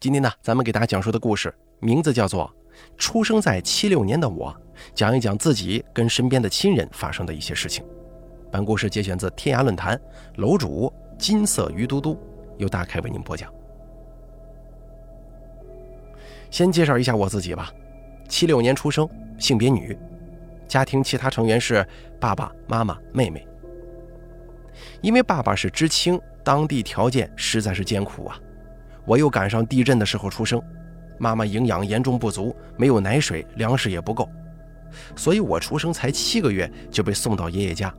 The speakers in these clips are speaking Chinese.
今天呢，咱们给大家讲述的故事名字叫做《出生在七六年的我》，讲一讲自己跟身边的亲人发生的一些事情。本故事节选自天涯论坛，楼主金色鱼嘟嘟由大开为您播讲。先介绍一下我自己吧，七六年出生，性别女，家庭其他成员是爸爸妈妈、妹妹。因为爸爸是知青，当地条件实在是艰苦啊。我又赶上地震的时候出生，妈妈营养严重不足，没有奶水，粮食也不够，所以我出生才七个月就被送到爷爷家，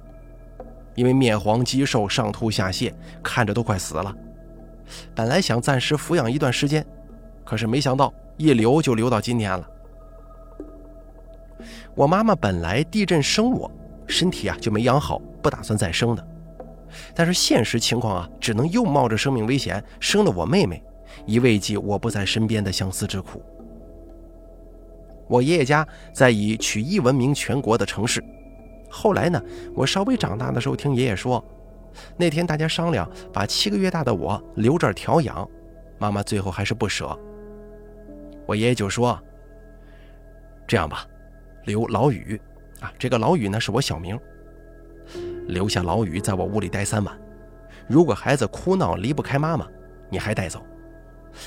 因为面黄肌瘦，上吐下泻，看着都快死了。本来想暂时抚养一段时间，可是没想到一留就留到今天了。我妈妈本来地震生我，身体啊就没养好，不打算再生的，但是现实情况啊，只能又冒着生命危险生了我妹妹。以慰藉我不在身边的相思之苦。我爷爷家在以曲艺闻名全国的城市。后来呢，我稍微长大的时候，听爷爷说，那天大家商量把七个月大的我留这儿调养，妈妈最后还是不舍。我爷爷就说：“这样吧，留老雨啊，这个老雨呢是我小名，留下老雨在我屋里待三晚。如果孩子哭闹离不开妈妈，你还带走。”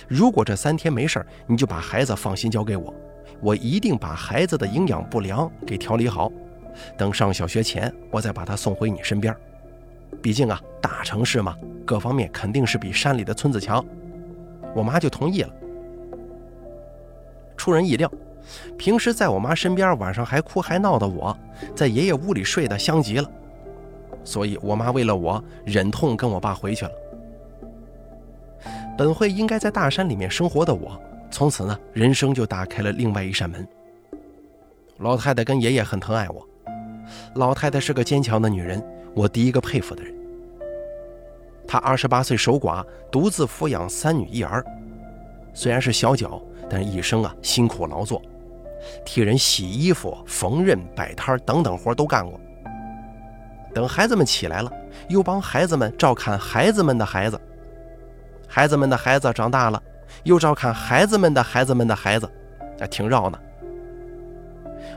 如果这三天没事你就把孩子放心交给我，我一定把孩子的营养不良给调理好。等上小学前，我再把他送回你身边。毕竟啊，大城市嘛，各方面肯定是比山里的村子强。我妈就同意了。出人意料，平时在我妈身边晚上还哭还闹的我，在爷爷屋里睡得香极了。所以我妈为了我，忍痛跟我爸回去了。本会应该在大山里面生活的我，从此呢，人生就打开了另外一扇门。老太太跟爷爷很疼爱我，老太太是个坚强的女人，我第一个佩服的人。她二十八岁守寡，独自抚养三女一儿，虽然是小脚，但是一生啊辛苦劳作，替人洗衣服、缝纫、摆摊等等活都干过。等孩子们起来了，又帮孩子们照看孩子们的孩子。孩子们的孩子长大了，又照看孩子们的孩子们的孩子，啊，挺绕呢。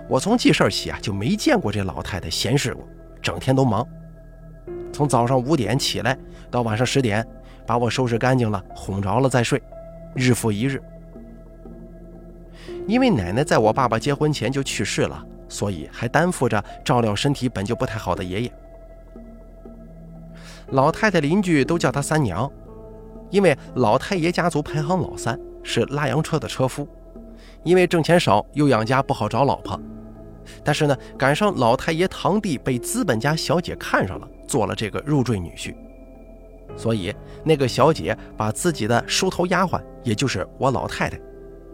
我从记事起啊，就没见过这老太太闲适过，整天都忙。从早上五点起来，到晚上十点，把我收拾干净了，哄着了再睡，日复一日。因为奶奶在我爸爸结婚前就去世了，所以还担负着照料身体本就不太好的爷爷。老太太邻居都叫她三娘。因为老太爷家族排行老三，是拉洋车的车夫，因为挣钱少又养家不好找老婆，但是呢，赶上老太爷堂弟被资本家小姐看上了，做了这个入赘女婿，所以那个小姐把自己的梳头丫鬟，也就是我老太太，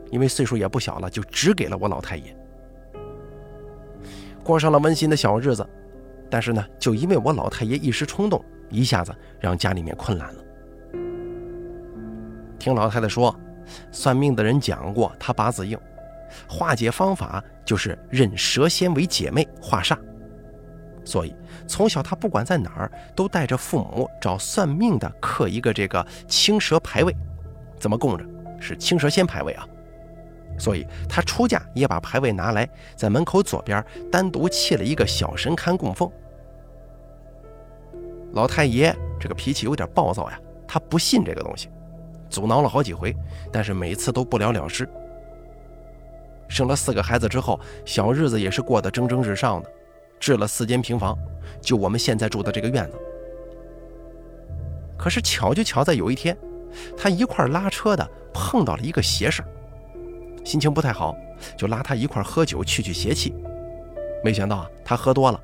因为岁数也不小了，就只给了我老太爷，过上了温馨的小日子，但是呢，就因为我老太爷一时冲动，一下子让家里面困难了。听老太太说，算命的人讲过，她八字硬，化解方法就是认蛇仙为姐妹化煞。所以从小她不管在哪儿，都带着父母找算命的刻一个这个青蛇牌位，怎么供着？是青蛇仙牌位啊。所以她出嫁也把牌位拿来，在门口左边单独砌了一个小神龛供奉。老太爷这个脾气有点暴躁呀，他不信这个东西。阻挠了好几回，但是每次都不了了之。生了四个孩子之后，小日子也是过得蒸蒸日上的，置了四间平房，就我们现在住的这个院子。可是巧就巧在有一天，他一块拉车的碰到了一个邪事心情不太好，就拉他一块喝酒去去邪气。没想到啊，他喝多了，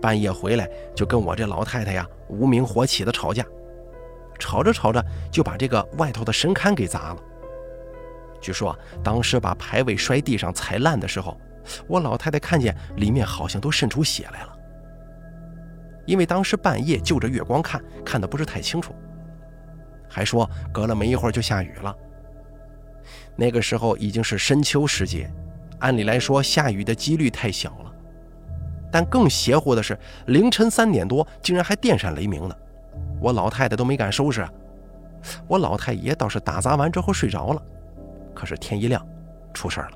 半夜回来就跟我这老太太呀无名火起的吵架。吵着吵着就把这个外头的神龛给砸了。据说当时把牌位摔地上踩烂的时候，我老太太看见里面好像都渗出血来了。因为当时半夜就着月光看，看的不是太清楚。还说隔了没一会儿就下雨了。那个时候已经是深秋时节，按理来说下雨的几率太小了。但更邪乎的是，凌晨三点多竟然还电闪雷鸣呢。我老太太都没敢收拾，我老太爷倒是打杂完之后睡着了，可是天一亮，出事了。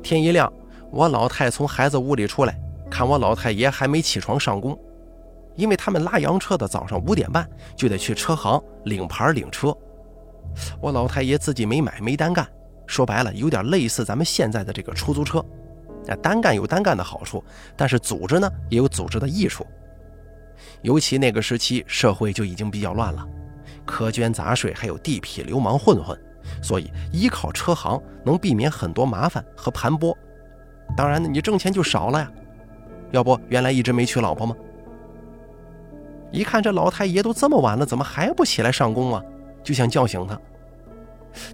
天一亮，我老太从孩子屋里出来，看我老太爷还没起床上工，因为他们拉洋车的早上五点半就得去车行领牌领车。我老太爷自己没买没单干，说白了有点类似咱们现在的这个出租车。啊，单干有单干的好处，但是组织呢也有组织的益处。尤其那个时期社会就已经比较乱了，苛捐杂税还有地痞流氓混混。所以，依靠车行能避免很多麻烦和盘剥。当然呢，你挣钱就少了呀。要不，原来一直没娶老婆吗？一看这老太爷都这么晚了，怎么还不起来上工啊？就想叫醒他。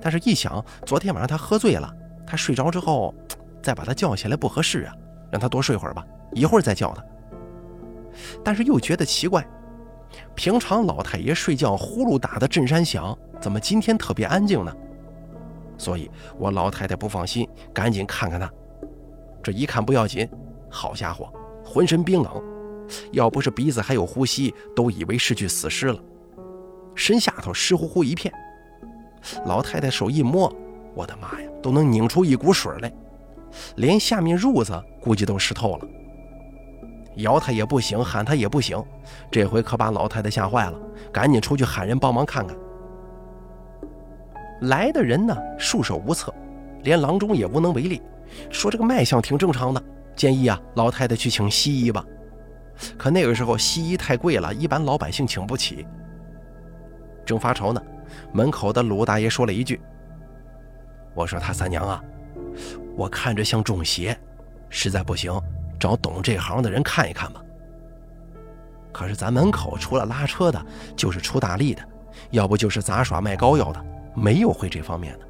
但是，一想昨天晚上他喝醉了，他睡着之后再把他叫起来不合适啊，让他多睡会儿吧，一会儿再叫他。但是又觉得奇怪，平常老太爷睡觉呼噜打的震山响，怎么今天特别安静呢？所以我老太太不放心，赶紧看看他。这一看不要紧，好家伙，浑身冰冷，要不是鼻子还有呼吸，都以为是具死尸了。身下头湿乎乎一片，老太太手一摸，我的妈呀，都能拧出一股水来，连下面褥子估计都湿透了。摇他也不行，喊他也不行，这回可把老太太吓坏了，赶紧出去喊人帮忙看看。来的人呢，束手无策，连郎中也无能为力，说这个脉象挺正常的，建议啊老太太去请西医吧。可那个时候西医太贵了，一般老百姓请不起。正发愁呢，门口的鲁大爷说了一句：“我说他三娘啊，我看着像中邪，实在不行。”找懂这行的人看一看吧。可是咱门口除了拉车的，就是出大力的，要不就是杂耍卖膏药的，没有会这方面的。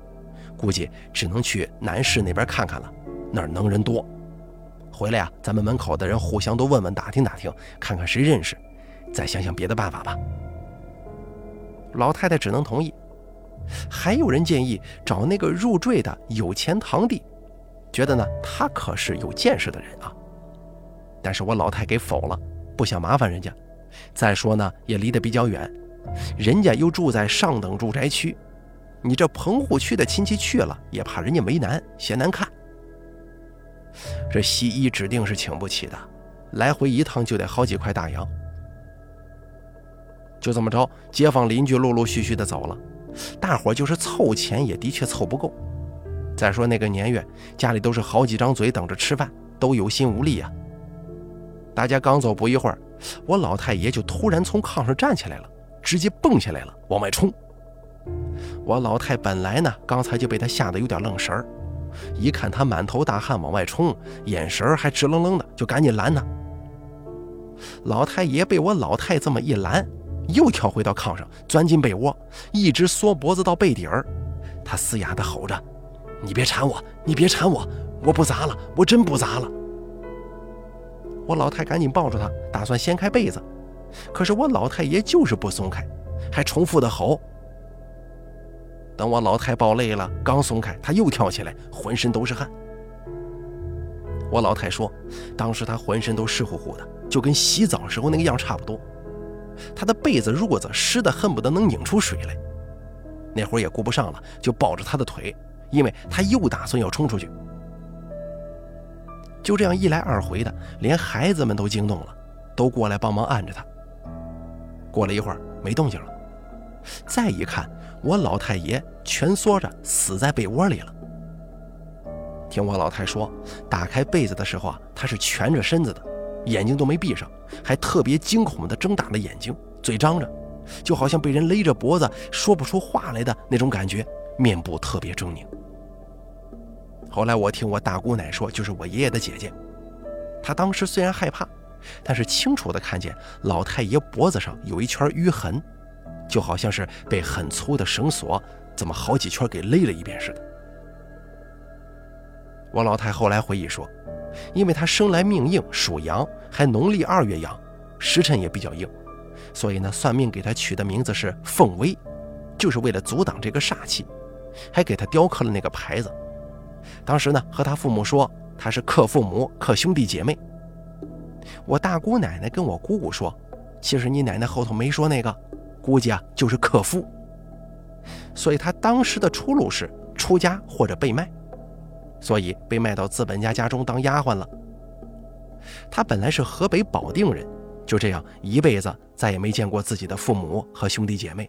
估计只能去南市那边看看了，那儿能人多。回来呀，咱们门口的人互相都问问打听打听，看看谁认识，再想想别的办法吧。老太太只能同意。还有人建议找那个入赘的有钱堂弟，觉得呢他可是有见识的人啊。但是我老太给否了，不想麻烦人家。再说呢，也离得比较远，人家又住在上等住宅区，你这棚户区的亲戚去了，也怕人家为难，嫌难看。这西医指定是请不起的，来回一趟就得好几块大洋。就这么着，街坊邻居陆陆续续的走了，大伙就是凑钱也的确凑不够。再说那个年月，家里都是好几张嘴等着吃饭，都有心无力呀。大家刚走不一会儿，我老太爷就突然从炕上站起来了，直接蹦下来了，往外冲。我老太本来呢，刚才就被他吓得有点愣神儿，一看他满头大汗往外冲，眼神还直愣愣的，就赶紧拦他。老太爷被我老太这么一拦，又跳回到炕上，钻进被窝，一直缩脖子到背底儿，他嘶哑的吼着：“你别缠我，你别缠我，我不砸了，我真不砸了。”我老太赶紧抱住他，打算掀开被子，可是我老太爷就是不松开，还重复的吼。等我老太抱累了，刚松开，他又跳起来，浑身都是汗。我老太说，当时他浑身都湿乎乎的，就跟洗澡时候那个样差不多。他的被子褥子湿的恨不得能拧出水来。那会儿也顾不上了，就抱着他的腿，因为他又打算要冲出去。就这样一来二回的，连孩子们都惊动了，都过来帮忙按着他。过了一会儿，没动静了。再一看，我老太爷蜷缩着死在被窝里了。听我老太说，打开被子的时候啊，他是蜷着身子的，眼睛都没闭上，还特别惊恐地睁大了眼睛，嘴张着，就好像被人勒着脖子说不出话来的那种感觉，面部特别狰狞。后来我听我大姑奶说，就是我爷爷的姐姐，她当时虽然害怕，但是清楚的看见老太爷脖子上有一圈淤痕，就好像是被很粗的绳索怎么好几圈给勒了一遍似的。我老太后来回忆说，因为她生来命硬，属阳，还农历二月阳，时辰也比较硬，所以呢，算命给她取的名字是凤威，就是为了阻挡这个煞气，还给她雕刻了那个牌子。当时呢，和他父母说他是克父母、克兄弟姐妹。我大姑奶奶跟我姑姑说，其实你奶奶后头没说那个，估计啊就是克夫。所以他当时的出路是出家或者被卖，所以被卖到资本家家中当丫鬟了。他本来是河北保定人，就这样一辈子再也没见过自己的父母和兄弟姐妹。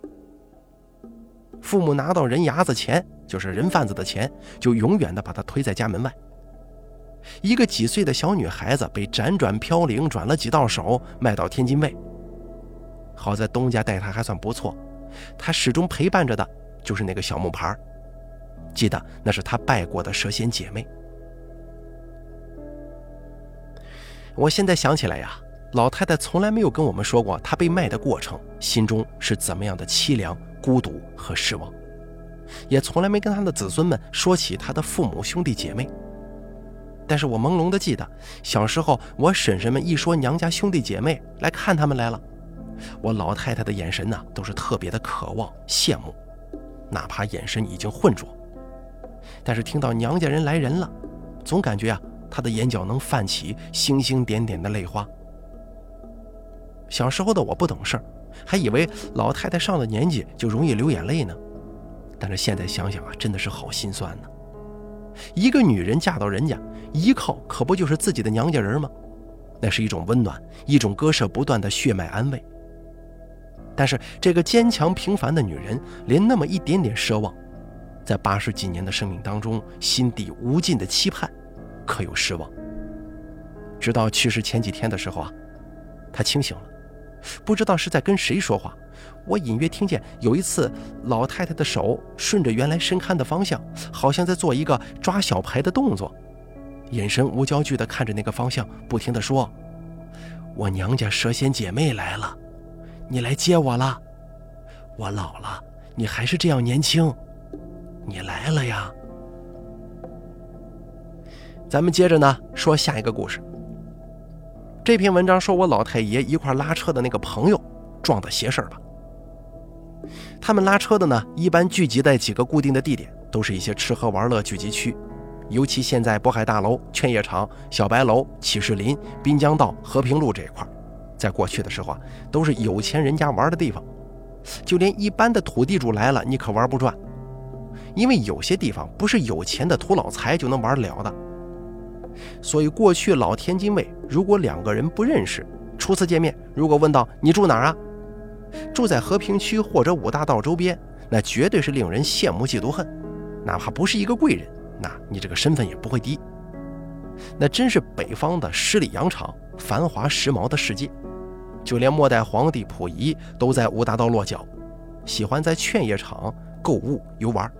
父母拿到人牙子钱，就是人贩子的钱，就永远的把他推在家门外。一个几岁的小女孩子被辗转飘零，转了几道手，卖到天津卫。好在东家待她还算不错，她始终陪伴着的就是那个小木牌记得那是她拜过的蛇仙姐妹。我现在想起来呀，老太太从来没有跟我们说过她被卖的过程，心中是怎么样的凄凉。孤独和失望，也从来没跟他的子孙们说起他的父母兄弟姐妹。但是我朦胧的记得，小时候我婶婶们一说娘家兄弟姐妹来看他们来了，我老太太的眼神呢都是特别的渴望羡慕，哪怕眼神已经浑浊。但是听到娘家人来人了，总感觉啊，她的眼角能泛起星星点点的泪花。小时候的我不懂事儿。还以为老太太上了年纪就容易流眼泪呢，但是现在想想啊，真的是好心酸呢。一个女人嫁到人家，依靠可不就是自己的娘家人吗？那是一种温暖，一种割舍不断的血脉安慰。但是这个坚强平凡的女人，连那么一点点奢望，在八十几年的生命当中，心底无尽的期盼，可有失望？直到去世前几天的时候啊，她清醒了。不知道是在跟谁说话，我隐约听见有一次老太太的手顺着原来深龛的方向，好像在做一个抓小牌的动作，眼神无焦距地看着那个方向，不停地说：“我娘家蛇仙姐妹来了，你来接我了。我老了，你还是这样年轻，你来了呀。”咱们接着呢说下一个故事。这篇文章说我老太爷一块拉车的那个朋友撞的邪事儿吧。他们拉车的呢，一般聚集在几个固定的地点，都是一些吃喝玩乐聚集区。尤其现在渤海大楼、劝业场、小白楼、启士林、滨江道、和平路这一块，在过去的时候啊，都是有钱人家玩的地方。就连一般的土地主来了，你可玩不转，因为有些地方不是有钱的土老财就能玩得了的。所以过去老天津卫，如果两个人不认识，初次见面，如果问到你住哪儿啊？住在和平区或者五大道周边，那绝对是令人羡慕嫉妒恨。哪怕不是一个贵人，那你这个身份也不会低。那真是北方的十里洋场，繁华时髦的世界。就连末代皇帝溥仪都在五大道落脚，喜欢在劝业场购物游玩。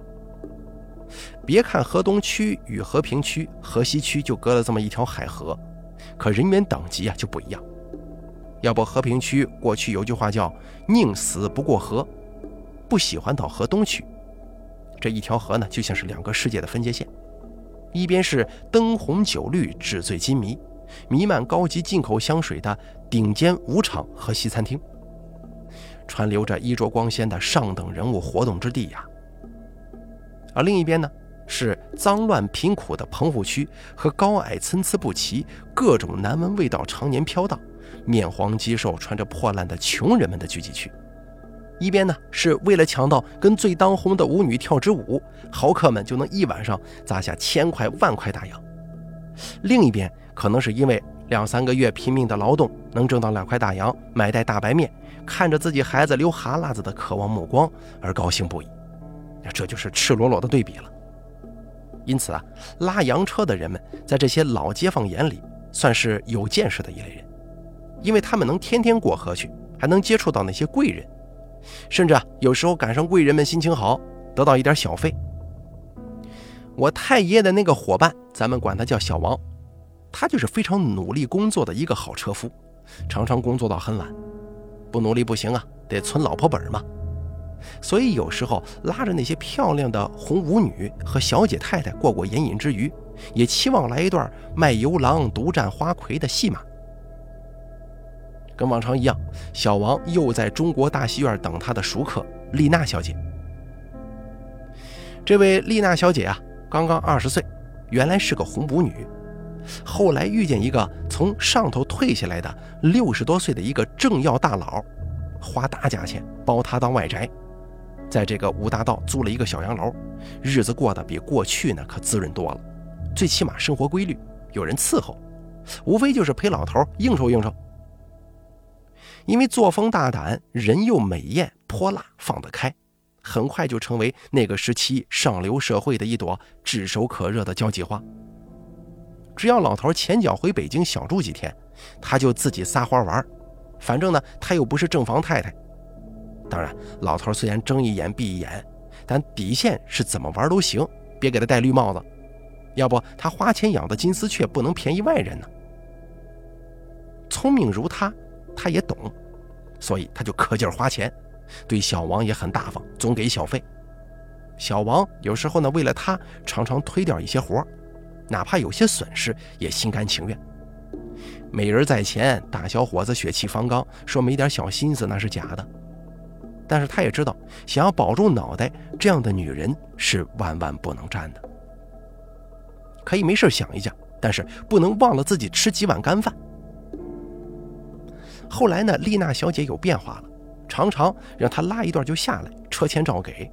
别看河东区与和平区、河西区就隔了这么一条海河，可人员等级啊就不一样。要不和平区过去有句话叫“宁死不过河”，不喜欢到河东区。这一条河呢，就像是两个世界的分界线，一边是灯红酒绿、纸醉金迷、弥漫高级进口香水的顶尖舞场和西餐厅，传流着衣着光鲜的上等人物活动之地呀。而另一边呢，是脏乱贫苦的棚户区和高矮参差不齐、各种难闻味道常年飘荡、面黄肌瘦、穿着破烂的穷人们的聚集区；一边呢，是为了抢到跟最当红的舞女跳支舞，豪客们就能一晚上砸下千块万块大洋；另一边，可能是因为两三个月拼命的劳动能挣到两块大洋，买袋大白面，看着自己孩子流哈喇子的渴望目光而高兴不已。这就是赤裸裸的对比了。因此啊，拉洋车的人们在这些老街坊眼里算是有见识的一类人，因为他们能天天过河去，还能接触到那些贵人，甚至啊，有时候赶上贵人们心情好，得到一点小费。我太爷的那个伙伴，咱们管他叫小王，他就是非常努力工作的一个好车夫，常常工作到很晚，不努力不行啊，得存老婆本嘛。所以有时候拉着那些漂亮的红舞女和小姐太太过过眼瘾之余，也期望来一段卖油郎独占花魁的戏码。跟往常一样，小王又在中国大戏院等他的熟客丽娜小姐。这位丽娜小姐啊，刚刚二十岁，原来是个红舞女，后来遇见一个从上头退下来的六十多岁的一个政要大佬，花大价钱。包她当外宅，在这个五大道租了一个小洋楼，日子过得比过去呢可滋润多了，最起码生活规律，有人伺候，无非就是陪老头应酬应酬。因为作风大胆，人又美艳泼辣，放得开，很快就成为那个时期上流社会的一朵炙手可热的交际花。只要老头前脚回北京小住几天，他就自己撒欢玩，反正呢他又不是正房太太。当然，老头虽然睁一眼闭一眼，但底线是怎么玩都行，别给他戴绿帽子。要不他花钱养的金丝雀不能便宜外人呢。聪明如他。他也懂，所以他就可劲儿花钱，对小王也很大方，总给小费。小王有时候呢，为了他常常推掉一些活哪怕有些损失也心甘情愿。美人在前，大小伙子血气方刚，说没点小心思那是假的。但是他也知道，想要保住脑袋，这样的女人是万万不能沾的。可以没事想一想，但是不能忘了自己吃几碗干饭。后来呢，丽娜小姐有变化了，常常让他拉一段就下来，车钱照给，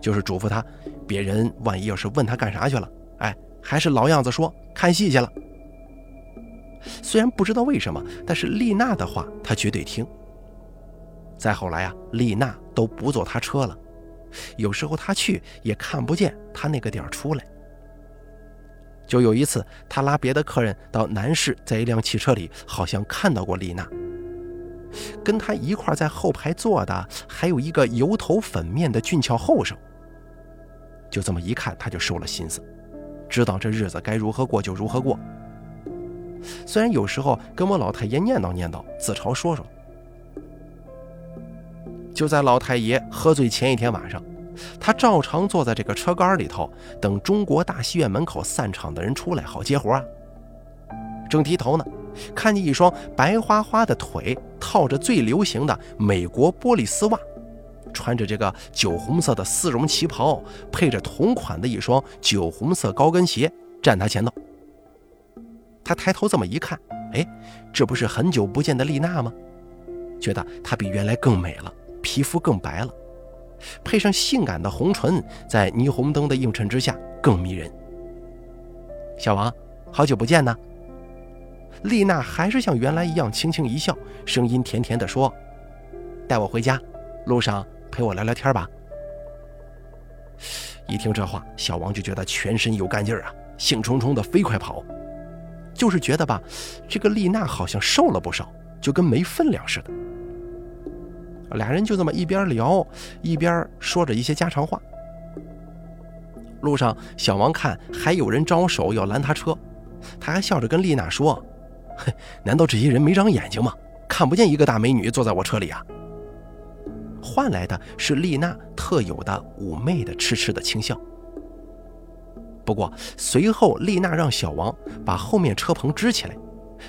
就是嘱咐他，别人万一要是问他干啥去了，哎，还是老样子说看戏去了。虽然不知道为什么，但是丽娜的话他绝对听。再后来啊，丽娜都不坐他车了，有时候他去也看不见他那个点儿出来。就有一次，他拉别的客人到南市，在一辆汽车里，好像看到过丽娜。跟他一块在后排坐的还有一个油头粉面的俊俏后生。就这么一看，他就收了心思，知道这日子该如何过就如何过。虽然有时候跟我老太爷念叨念叨，自嘲说说。就在老太爷喝醉前一天晚上，他照常坐在这个车杆里头，等中国大戏院门口散场的人出来好接活啊。正低头呢。看见一双白花花的腿套着最流行的美国玻璃丝袜，穿着这个酒红色的丝绒旗袍，配着同款的一双酒红色高跟鞋，站他前头。他抬头这么一看，哎，这不是很久不见的丽娜吗？觉得她比原来更美了，皮肤更白了，配上性感的红唇，在霓虹灯的映衬之下更迷人。小王，好久不见呢。丽娜还是像原来一样轻轻一笑，声音甜甜地说：“带我回家，路上陪我聊聊天吧。”一听这话，小王就觉得全身有干劲儿啊，兴冲冲的飞快跑。就是觉得吧，这个丽娜好像瘦了不少，就跟没分量似的。俩人就这么一边聊一边说着一些家常话。路上，小王看还有人招手要拦他车，他还笑着跟丽娜说。哼，难道这些人没长眼睛吗？看不见一个大美女坐在我车里啊？换来的是丽娜特有的妩媚的痴痴的轻笑。不过随后，丽娜让小王把后面车棚支起来，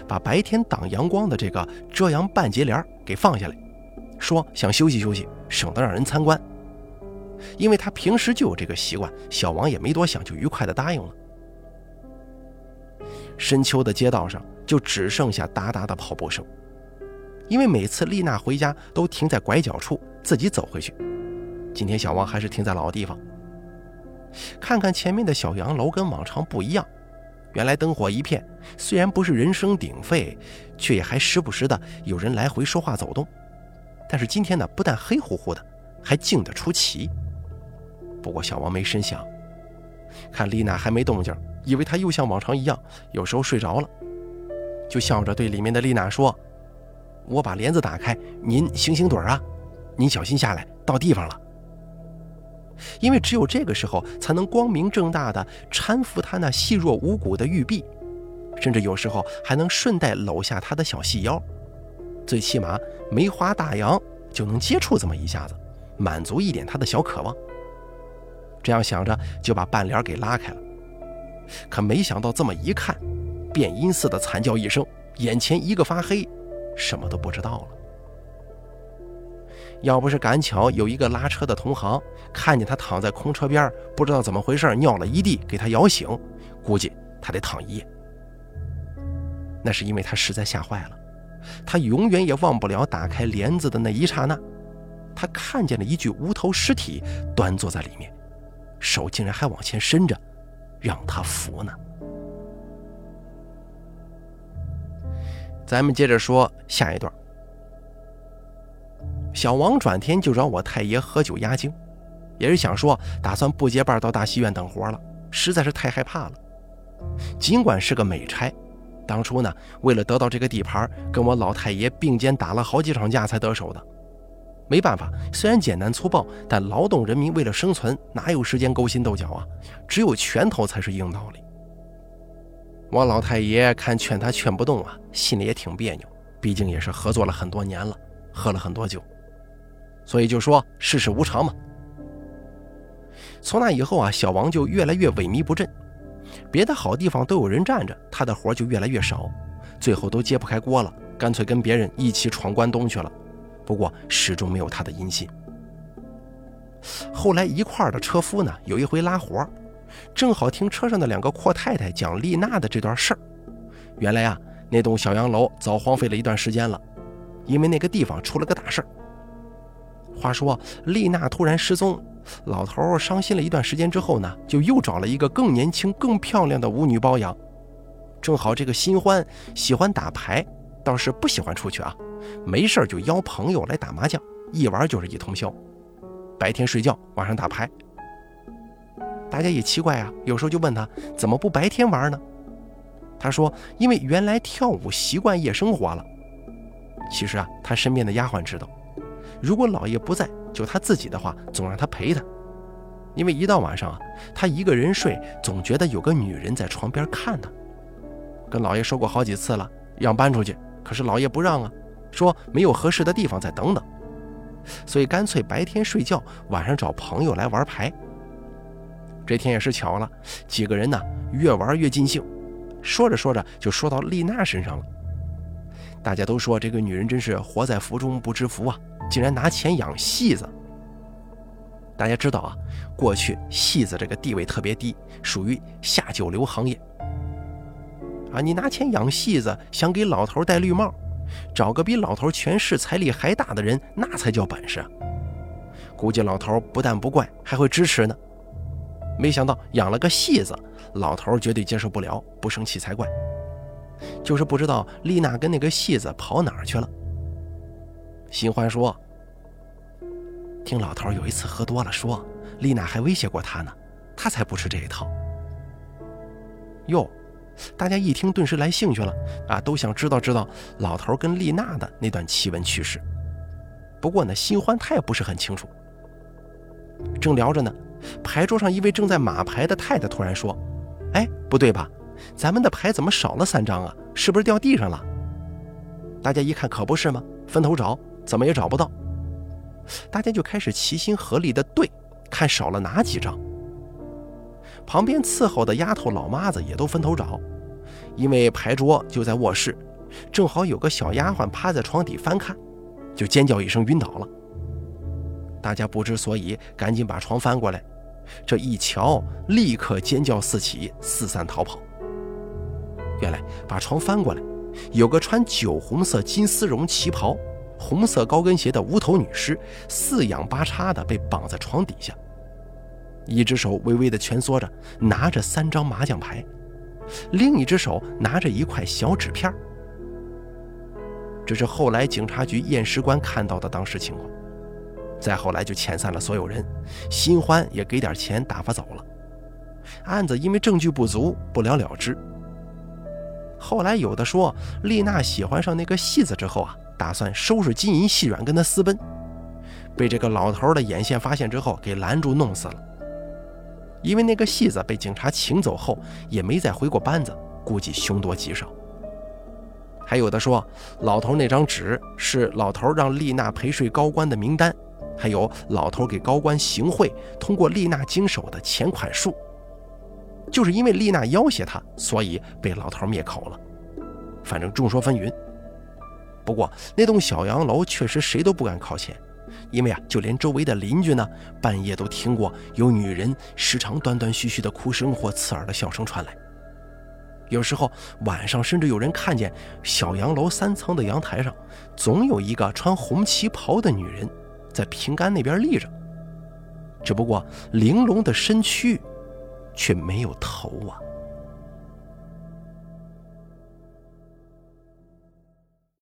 把白天挡阳光的这个遮阳半截帘给放下来，说想休息休息，省得让人参观。因为他平时就有这个习惯，小王也没多想，就愉快地答应了。深秋的街道上。就只剩下哒哒的跑步声，因为每次丽娜回家都停在拐角处，自己走回去。今天小王还是停在老地方，看看前面的小洋楼跟往常不一样，原来灯火一片，虽然不是人声鼎沸，却也还时不时的有人来回说话走动。但是今天呢，不但黑乎乎的，还静得出奇。不过小王没深想，看丽娜还没动静，以为她又像往常一样，有时候睡着了。就笑着对里面的丽娜说：“我把帘子打开，您醒醒盹啊！您小心下来，到地方了。因为只有这个时候，才能光明正大的搀扶她那细弱无骨的玉臂，甚至有时候还能顺带搂下她的小细腰。最起码没花大洋就能接触这么一下子，满足一点他的小渴望。这样想着，就把半帘给拉开了。可没想到，这么一看。”变音似的惨叫一声，眼前一个发黑，什么都不知道了。要不是赶巧有一个拉车的同行看见他躺在空车边，不知道怎么回事尿了一地，给他摇醒，估计他得躺一夜。那是因为他实在吓坏了，他永远也忘不了打开帘子的那一刹那，他看见了一具无头尸体端坐在里面，手竟然还往前伸着，让他扶呢。咱们接着说下一段。小王转天就找我太爷喝酒压惊，也是想说打算不结伴到大戏院等活了，实在是太害怕了。尽管是个美差，当初呢为了得到这个地盘，跟我老太爷并肩打了好几场架才得手的。没办法，虽然简单粗暴，但劳动人民为了生存，哪有时间勾心斗角啊？只有拳头才是硬道理。我老太爷看劝他劝不动啊，心里也挺别扭，毕竟也是合作了很多年了，喝了很多酒。所以就说世事无常嘛。从那以后啊，小王就越来越萎靡不振，别的好地方都有人站着，他的活就越来越少，最后都揭不开锅了，干脆跟别人一起闯关东去了。不过始终没有他的音信。后来一块儿的车夫呢，有一回拉活，正好听车上的两个阔太太讲丽娜的这段事儿。原来啊，那栋小洋楼早荒废了一段时间了，因为那个地方出了个大事儿。话说丽娜突然失踪，老头伤心了一段时间之后呢，就又找了一个更年轻、更漂亮的舞女包养。正好这个新欢喜欢打牌，倒是不喜欢出去啊，没事就邀朋友来打麻将，一玩就是一通宵。白天睡觉，晚上打牌。大家也奇怪啊，有时候就问他怎么不白天玩呢？他说因为原来跳舞习惯夜生活了。其实啊，他身边的丫鬟知道。如果老爷不在，就他自己的话，总让他陪他，因为一到晚上啊，他一个人睡，总觉得有个女人在床边看他。跟老爷说过好几次了，让搬出去，可是老爷不让啊，说没有合适的地方，再等等。所以干脆白天睡觉，晚上找朋友来玩牌。这天也是巧了，几个人呢越玩越尽兴，说着说着就说到丽娜身上了。大家都说这个女人真是活在福中不知福啊。竟然拿钱养戏子。大家知道啊，过去戏子这个地位特别低，属于下九流行业。啊，你拿钱养戏子，想给老头戴绿帽，找个比老头权势财力还大的人，那才叫本事。估计老头不但不怪，还会支持呢。没想到养了个戏子，老头绝对接受不了，不生气才怪。就是不知道丽娜跟那个戏子跑哪儿去了。新欢说：“听老头有一次喝多了，说丽娜还威胁过他呢，他才不吃这一套。”哟，大家一听顿时来兴趣了啊，都想知道知道老头跟丽娜的那段奇闻趣事。不过呢，新欢他也不是很清楚。正聊着呢，牌桌上一位正在码牌的太太突然说：“哎，不对吧？咱们的牌怎么少了三张啊？是不是掉地上了？”大家一看，可不是吗？分头找。怎么也找不到，大家就开始齐心合力的对，看少了哪几张。旁边伺候的丫头老妈子也都分头找，因为牌桌就在卧室，正好有个小丫鬟趴在床底翻看，就尖叫一声晕倒了。大家不知所以，赶紧把床翻过来，这一瞧，立刻尖叫四起，四散逃跑。原来把床翻过来，有个穿酒红色金丝绒旗袍。红色高跟鞋的无头女尸，四仰八叉的被绑在床底下，一只手微微的蜷缩着，拿着三张麻将牌，另一只手拿着一块小纸片这是后来警察局验尸官看到的当时情况。再后来就遣散了所有人，新欢也给点钱打发走了。案子因为证据不足，不了了之。后来有的说，丽娜喜欢上那个戏子之后啊。打算收拾金银细软跟他私奔，被这个老头的眼线发现之后给拦住弄死了。因为那个戏子被警察请走后也没再回过班子，估计凶多吉少。还有的说，老头那张纸是老头让丽娜陪睡高官的名单，还有老头给高官行贿通过丽娜经手的钱款数。就是因为丽娜要挟他，所以被老头灭口了。反正众说纷纭。不过那栋小洋楼确实谁都不敢靠前，因为啊，就连周围的邻居呢，半夜都听过有女人时常断断续续的哭声或刺耳的笑声传来。有时候晚上甚至有人看见小洋楼三层的阳台上，总有一个穿红旗袍的女人，在平杆那边立着，只不过玲珑的身躯却没有头啊。